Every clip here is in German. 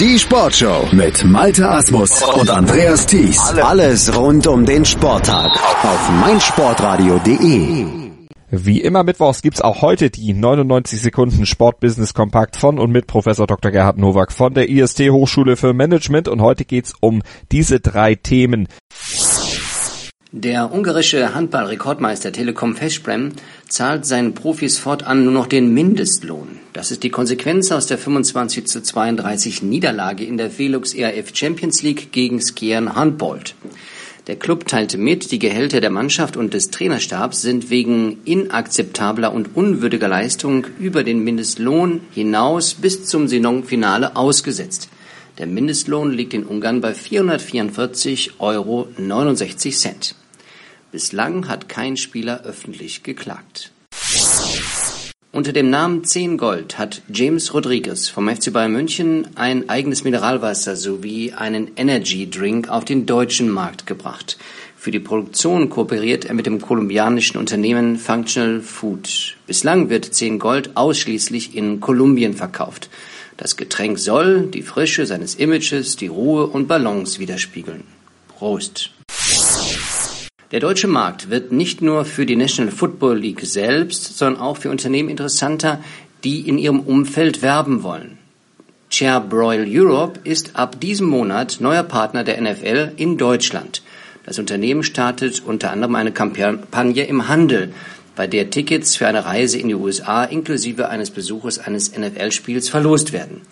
Die Sportshow mit Malte Asmus und Andreas Thies. Alles rund um den Sporttag auf meinsportradio.de. Wie immer mittwochs gibt's auch heute die 99 Sekunden Sportbusiness Kompakt von und mit Professor Dr. Gerhard Nowak von der IST Hochschule für Management und heute geht's um diese drei Themen. Der ungarische Handballrekordmeister Telekom Festbrem zahlt seinen Profis fortan nur noch den Mindestlohn. Das ist die Konsequenz aus der 25 zu 32 Niederlage in der Velux ERF Champions League gegen Skiern Handbold. Der Club teilte mit, die Gehälter der Mannschaft und des Trainerstabs sind wegen inakzeptabler und unwürdiger Leistung über den Mindestlohn hinaus bis zum Saisonfinale ausgesetzt. Der Mindestlohn liegt in Ungarn bei 444,69 Euro. Bislang hat kein Spieler öffentlich geklagt. Unter dem Namen 10 Gold hat James Rodriguez vom FC Bayern München ein eigenes Mineralwasser sowie einen Energy Drink auf den deutschen Markt gebracht. Für die Produktion kooperiert er mit dem kolumbianischen Unternehmen Functional Food. Bislang wird 10 Gold ausschließlich in Kolumbien verkauft. Das Getränk soll die Frische seines Images, die Ruhe und Balance widerspiegeln. Prost! Der deutsche Markt wird nicht nur für die National Football League selbst, sondern auch für Unternehmen interessanter, die in ihrem Umfeld werben wollen. Chairbroil Europe ist ab diesem Monat neuer Partner der NFL in Deutschland. Das Unternehmen startet unter anderem eine Kampagne im Handel, bei der Tickets für eine Reise in die USA inklusive eines Besuches eines NFL-Spiels verlost werden.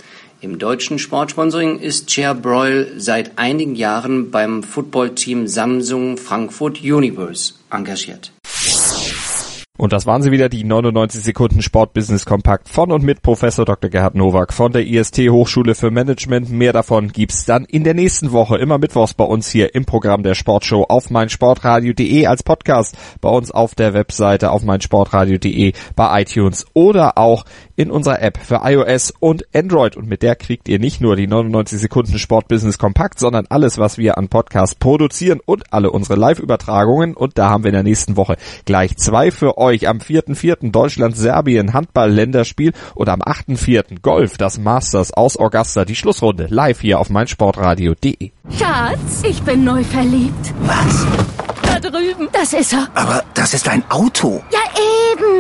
Im deutschen Sportsponsoring ist Chair Broil seit einigen Jahren beim Footballteam Samsung Frankfurt Universe engagiert. Und das waren sie wieder, die 99 Sekunden Sportbusiness Kompakt von und mit Professor Dr. Gerhard Nowak von der IST Hochschule für Management. Mehr davon gibt's dann in der nächsten Woche, immer mittwochs bei uns hier im Programm der Sportshow auf meinsportradio.de als Podcast, bei uns auf der Webseite auf meinsportradio.de, bei iTunes oder auch in unserer App für iOS und Android. Und mit der kriegt ihr nicht nur die 99 Sekunden Sportbusiness Kompakt, sondern alles, was wir an Podcasts produzieren und alle unsere Live-Übertragungen. Und da haben wir in der nächsten Woche gleich zwei für euch euch am 4.4. Deutschland-Serbien Handball-Länderspiel und am 8.4. Golf, das Masters aus Augusta, die Schlussrunde, live hier auf meinsportradio.de. Schatz, ich bin neu verliebt. Was? Da drüben. Das ist er. Aber das ist ein Auto. Ja,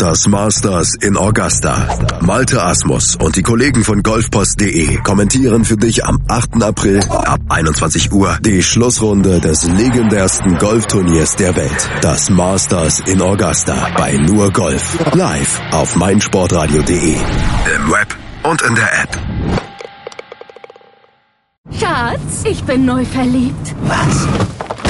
Das Masters in Augusta. Malte Asmus und die Kollegen von golfpost.de kommentieren für dich am 8. April ab 21 Uhr die Schlussrunde des legendärsten Golfturniers der Welt. Das Masters in Augusta bei nur Golf. Live auf meinsportradio.de. Im Web und in der App. Schatz, ich bin neu verliebt. Was?